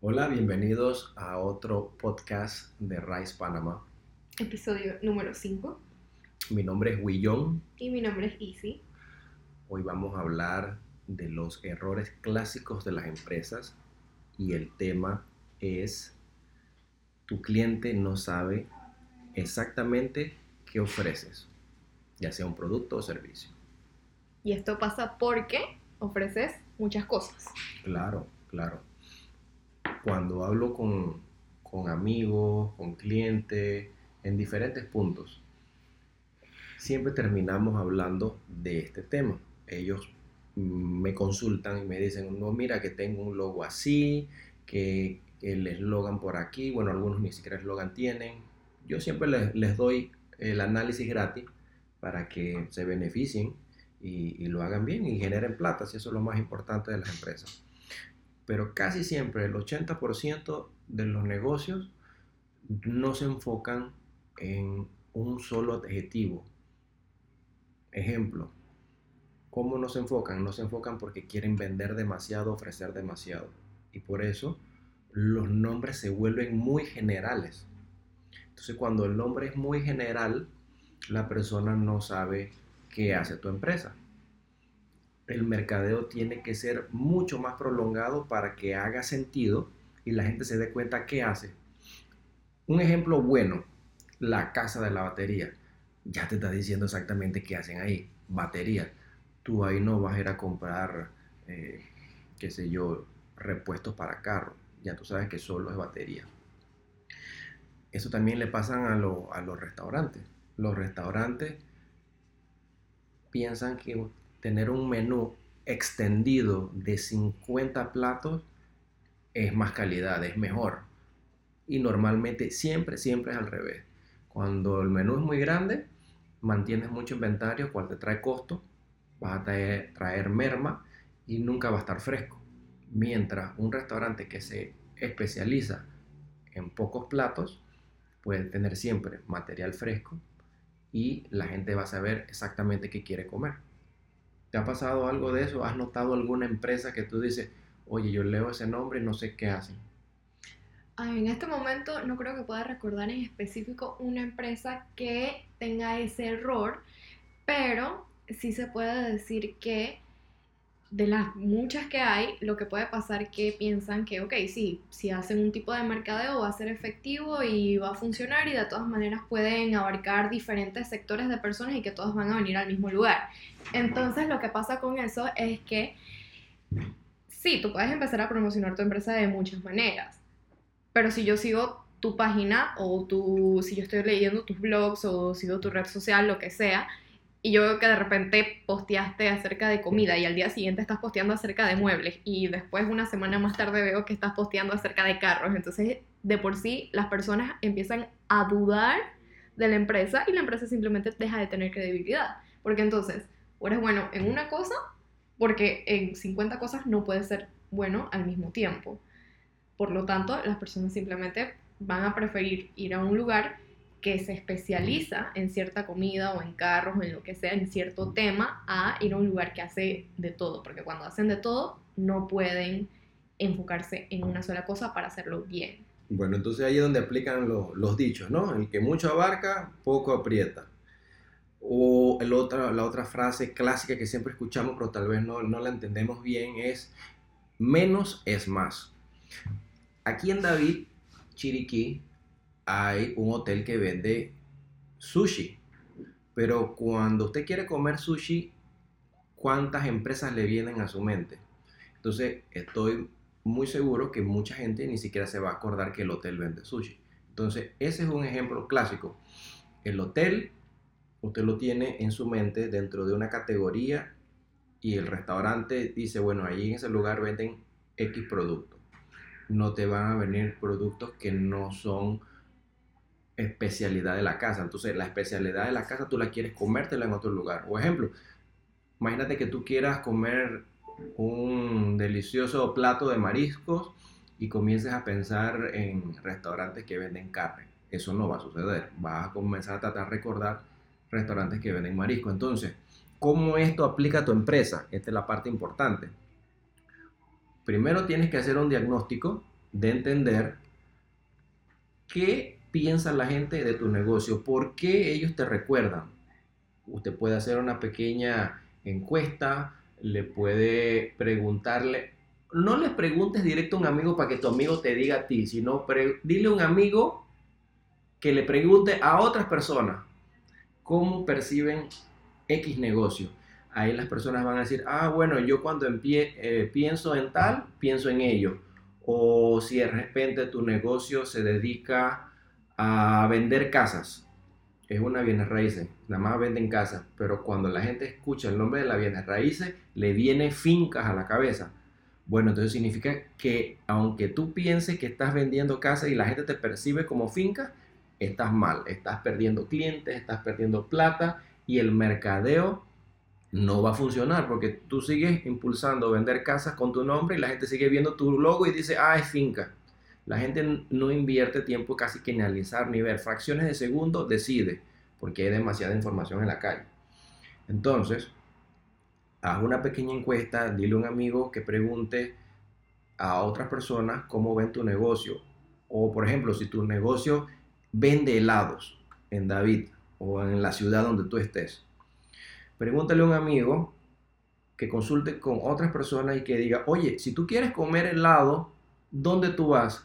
Hola, bienvenidos a otro podcast de Rice Panama. Episodio número 5. Mi nombre es Willon. Y mi nombre es Easy. Hoy vamos a hablar de los errores clásicos de las empresas y el tema es tu cliente no sabe exactamente qué ofreces, ya sea un producto o servicio. Y esto pasa porque ofreces muchas cosas. Claro, claro. Cuando hablo con, con amigos, con clientes, en diferentes puntos, siempre terminamos hablando de este tema. Ellos me consultan y me dicen, no, mira que tengo un logo así, que el eslogan por aquí, bueno, algunos ni siquiera eslogan tienen. Yo siempre les, les, doy el análisis gratis para que se beneficien y, y, lo hagan bien y generen plata, si eso es lo más importante de las empresas. Pero casi siempre el 80% de los negocios no se enfocan en un solo objetivo. Ejemplo, ¿cómo no se enfocan? No se enfocan porque quieren vender demasiado, ofrecer demasiado. Y por eso los nombres se vuelven muy generales. Entonces cuando el nombre es muy general, la persona no sabe qué hace tu empresa. El mercadeo tiene que ser mucho más prolongado para que haga sentido y la gente se dé cuenta qué hace. Un ejemplo bueno, la casa de la batería. Ya te está diciendo exactamente qué hacen ahí. Batería. Tú ahí no vas a ir a comprar, eh, qué sé yo, repuestos para carro. Ya tú sabes que solo es batería. Eso también le pasan a, a los restaurantes. Los restaurantes piensan que tener un menú extendido de 50 platos es más calidad, es mejor. Y normalmente siempre, siempre es al revés. Cuando el menú es muy grande, mantienes mucho inventario, cual te trae costo, vas a traer, traer merma y nunca va a estar fresco. Mientras un restaurante que se especializa en pocos platos puede tener siempre material fresco y la gente va a saber exactamente qué quiere comer. ¿Te ha pasado algo de eso? ¿Has notado alguna empresa que tú dices, oye, yo leo ese nombre y no sé qué hacen? En este momento no creo que pueda recordar en específico una empresa que tenga ese error, pero sí se puede decir que de las muchas que hay, lo que puede pasar que piensan que, ok, sí, si hacen un tipo de mercadeo va a ser efectivo y va a funcionar y de todas maneras pueden abarcar diferentes sectores de personas y que todos van a venir al mismo lugar. Entonces lo que pasa con eso es que sí, tú puedes empezar a promocionar tu empresa de muchas maneras, pero si yo sigo tu página o tu, si yo estoy leyendo tus blogs o sigo tu red social, lo que sea, y yo veo que de repente posteaste acerca de comida y al día siguiente estás posteando acerca de muebles y después una semana más tarde veo que estás posteando acerca de carros. Entonces, de por sí, las personas empiezan a dudar de la empresa y la empresa simplemente deja de tener credibilidad. Porque entonces, o eres bueno en una cosa, porque en 50 cosas no puedes ser bueno al mismo tiempo. Por lo tanto, las personas simplemente van a preferir ir a un lugar que se especializa en cierta comida o en carros o en lo que sea, en cierto tema, a ir a un lugar que hace de todo, porque cuando hacen de todo no pueden enfocarse en una sola cosa para hacerlo bien. Bueno, entonces ahí es donde aplican los, los dichos, ¿no? El que mucho abarca, poco aprieta. O el otra, la otra frase clásica que siempre escuchamos, pero tal vez no, no la entendemos bien, es menos es más. Aquí en David, Chiriquí, hay un hotel que vende sushi. Pero cuando usted quiere comer sushi, ¿cuántas empresas le vienen a su mente? Entonces, estoy muy seguro que mucha gente ni siquiera se va a acordar que el hotel vende sushi. Entonces, ese es un ejemplo clásico. El hotel, usted lo tiene en su mente dentro de una categoría y el restaurante dice, bueno, allí en ese lugar venden X productos. No te van a venir productos que no son especialidad de la casa. Entonces, la especialidad de la casa tú la quieres comértela en otro lugar. O ejemplo, imagínate que tú quieras comer un delicioso plato de mariscos y comiences a pensar en restaurantes que venden carne. Eso no va a suceder. Vas a comenzar a tratar de recordar restaurantes que venden marisco. Entonces, ¿cómo esto aplica a tu empresa? Esta es la parte importante. Primero tienes que hacer un diagnóstico de entender qué piensa la gente de tu negocio, por qué ellos te recuerdan. Usted puede hacer una pequeña encuesta, le puede preguntarle, no le preguntes directo a un amigo para que tu amigo te diga a ti, sino dile a un amigo que le pregunte a otras personas cómo perciben X negocio. Ahí las personas van a decir, ah, bueno, yo cuando eh, pienso en tal, pienso en ello. O si de repente tu negocio se dedica a vender casas, es una bienes raíces, nada más venden casas, pero cuando la gente escucha el nombre de la bienes raíces, le viene fincas a la cabeza. Bueno, entonces significa que aunque tú pienses que estás vendiendo casas y la gente te percibe como finca, estás mal, estás perdiendo clientes, estás perdiendo plata y el mercadeo no va a funcionar porque tú sigues impulsando vender casas con tu nombre y la gente sigue viendo tu logo y dice, ah, es finca. La gente no invierte tiempo casi que en analizar ni ver fracciones de segundo, decide, porque hay demasiada información en la calle. Entonces, haz una pequeña encuesta, dile a un amigo que pregunte a otras personas cómo ven tu negocio. O, por ejemplo, si tu negocio vende helados en David o en la ciudad donde tú estés, pregúntale a un amigo que consulte con otras personas y que diga, oye, si tú quieres comer helado, ¿dónde tú vas?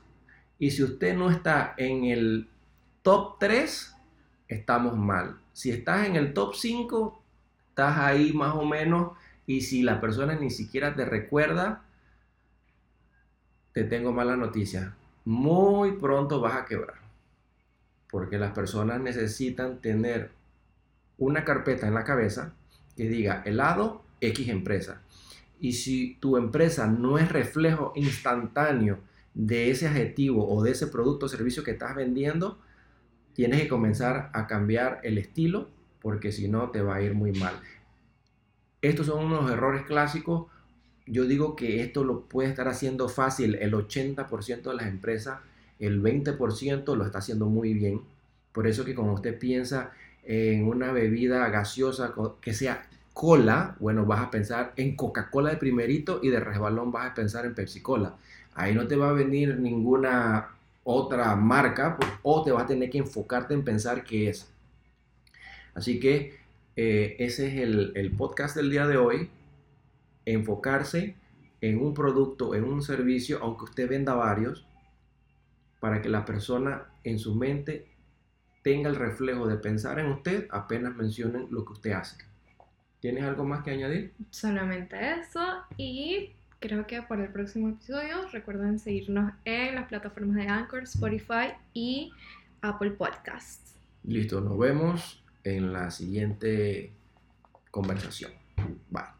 Y si usted no está en el top 3, estamos mal. Si estás en el top 5, estás ahí más o menos. Y si la persona ni siquiera te recuerda, te tengo mala noticia. Muy pronto vas a quebrar. Porque las personas necesitan tener una carpeta en la cabeza que diga helado X empresa. Y si tu empresa no es reflejo instantáneo de ese adjetivo o de ese producto o servicio que estás vendiendo, tienes que comenzar a cambiar el estilo porque si no te va a ir muy mal. Estos son unos errores clásicos. Yo digo que esto lo puede estar haciendo fácil el 80% de las empresas, el 20% lo está haciendo muy bien. Por eso que cuando usted piensa en una bebida gaseosa que sea cola, bueno, vas a pensar en Coca-Cola de primerito y de resbalón vas a pensar en Pepsi-Cola. Ahí no te va a venir ninguna otra marca pues, o te vas a tener que enfocarte en pensar qué es. Así que eh, ese es el, el podcast del día de hoy. Enfocarse en un producto, en un servicio, aunque usted venda varios, para que la persona en su mente tenga el reflejo de pensar en usted apenas mencionen lo que usted hace. ¿Tienes algo más que añadir? Solamente eso y creo que para el próximo episodio recuerden seguirnos en las plataformas de Anchor, Spotify y Apple Podcasts. Listo, nos vemos en la siguiente conversación. Bye.